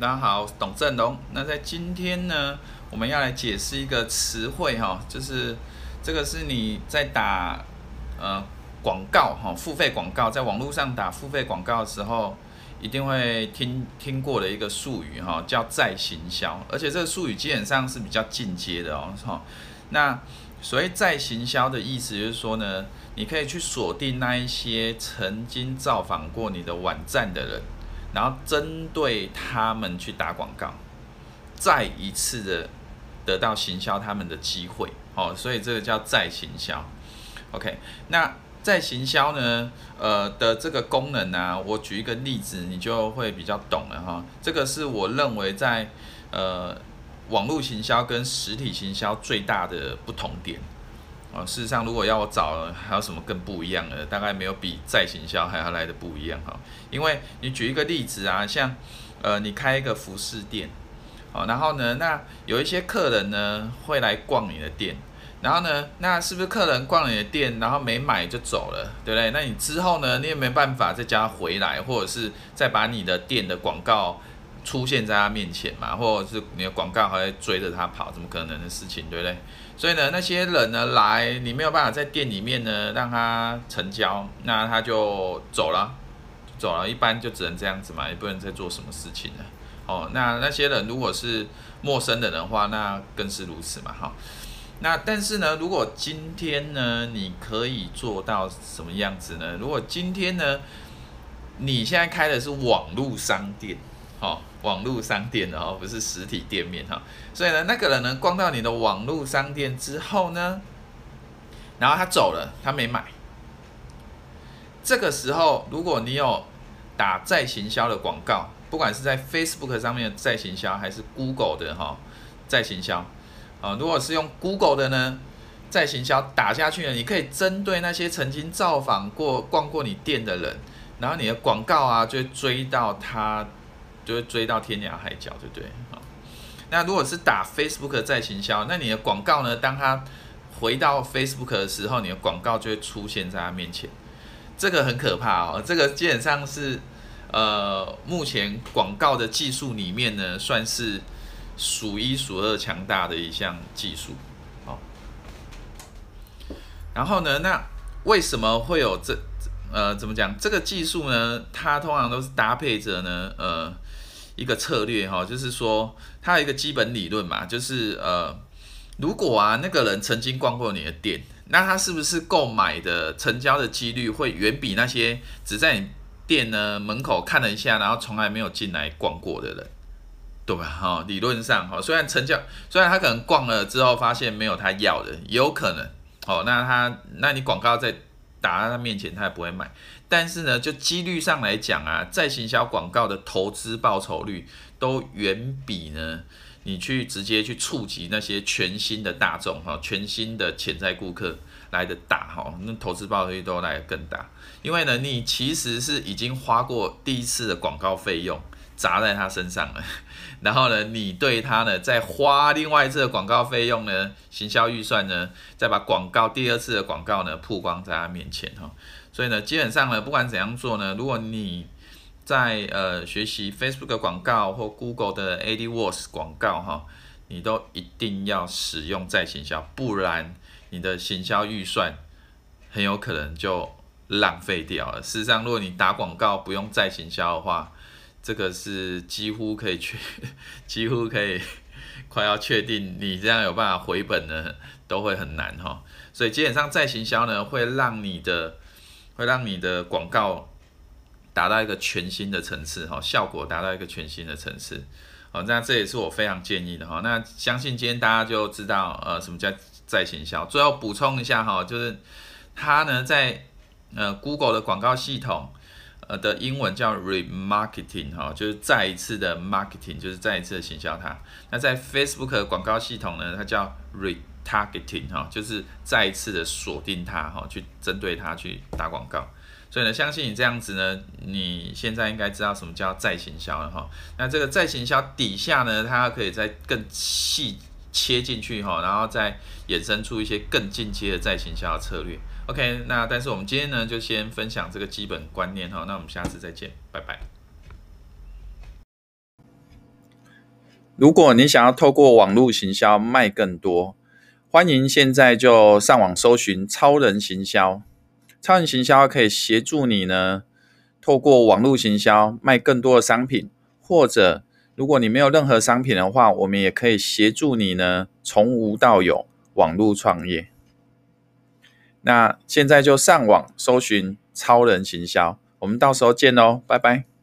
大家好，董振龙。那在今天呢，我们要来解释一个词汇哈，就是这个是你在打呃广告哈，付费广告，在网络上打付费广告的时候，一定会听听过的一个术语哈，叫再行销。而且这个术语基本上是比较进阶的哦，哈。那所谓再行销的意思就是说呢，你可以去锁定那一些曾经造访过你的网站的人。然后针对他们去打广告，再一次的得到行销他们的机会，哦，所以这个叫再行销。OK，那再行销呢，呃的这个功能呢，我举一个例子，你就会比较懂了哈。这个是我认为在呃网络行销跟实体行销最大的不同点。哦，事实上，如果要我找，还有什么更不一样的？大概没有比再行销还要来的不一样哈。因为你举一个例子啊，像呃，你开一个服饰店，哦，然后呢，那有一些客人呢会来逛你的店，然后呢，那是不是客人逛你的店，然后没买就走了，对不对？那你之后呢，你也没办法再加回来，或者是再把你的店的广告出现在他面前嘛，或者是你的广告还会追着他跑，怎么可能的事情，对不对？所以呢，那些人呢来，你没有办法在店里面呢让他成交，那他就走了，走了，一般就只能这样子嘛，也不能再做什么事情了。哦，那那些人如果是陌生的人的话，那更是如此嘛，哈。那但是呢，如果今天呢，你可以做到什么样子呢？如果今天呢，你现在开的是网络商店。哦，网络商店的哦，不是实体店面哈，所以呢，那个人呢，逛到你的网络商店之后呢，然后他走了，他没买。这个时候，如果你有打再行销的广告，不管是在 Facebook 上面的再行销，还是 Google 的哈再行销，啊，如果是用 Google 的呢，在行销打下去呢，你可以针对那些曾经造访过、逛过你店的人，然后你的广告啊，就会追到他。就会追到天涯海角，对不对？好，那如果是打 Facebook 再行销，那你的广告呢？当他回到 Facebook 的时候，你的广告就会出现在他面前。这个很可怕哦，这个基本上是呃，目前广告的技术里面呢，算是数一数二强大的一项技术。好，然后呢，那为什么会有这呃，怎么讲？这个技术呢？它通常都是搭配着呢，呃。一个策略哈，就是说它有一个基本理论嘛，就是呃，如果啊那个人曾经逛过你的店，那他是不是购买的成交的几率会远比那些只在你店呢门口看了一下，然后从来没有进来逛过的人，对吧？哈，理论上哈，虽然成交，虽然他可能逛了之后发现没有他要的，也有可能哦，那他那你广告在打在他面前，他也不会买。但是呢，就几率上来讲啊，在行销广告的投资报酬率都远比呢，你去直接去触及那些全新的大众哈，全新的潜在顾客来的大哈，那投资报酬率都来得更大。因为呢，你其实是已经花过第一次的广告费用砸在他身上了，然后呢，你对他呢再花另外一次的广告费用呢，行销预算呢，再把广告第二次的广告呢曝光在他面前哈。所以呢，基本上呢，不管怎样做呢，如果你在呃学习 Facebook 的广告或 Google 的 AdWords 广告哈，你都一定要使用再行销，不然你的行销预算很有可能就浪费掉了。事实上，如果你打广告不用再行销的话，这个是几乎可以确，几乎可以快要确定你这样有办法回本呢，都会很难哈。所以基本上再行销呢，会让你的会让你的广告达到一个全新的层次，哈，效果达到一个全新的层次，好，那这也是我非常建议的，哈。那相信今天大家就知道，呃，什么叫再行销。最后补充一下，哈，就是它呢，在呃 Google 的广告系统，呃的英文叫 remarketing，哈，就是再一次的 marketing，就是再一次的行销它。那在 Facebook 广告系统呢，它叫 re targeting 哈，就是再一次的锁定它哈，去针对它去打广告。所以呢，相信你这样子呢，你现在应该知道什么叫再行销了哈。那这个再行销底下呢，它可以再更细切进去哈，然后再衍生出一些更进阶的再行销策略。OK，那但是我们今天呢，就先分享这个基本观念哈。那我们下次再见，拜拜。如果你想要透过网络行销卖更多，欢迎现在就上网搜寻超人行销。超人行销可以协助你呢，透过网络行销卖更多的商品，或者如果你没有任何商品的话，我们也可以协助你呢，从无到有网络创业。那现在就上网搜寻超人行销，我们到时候见喽，拜拜。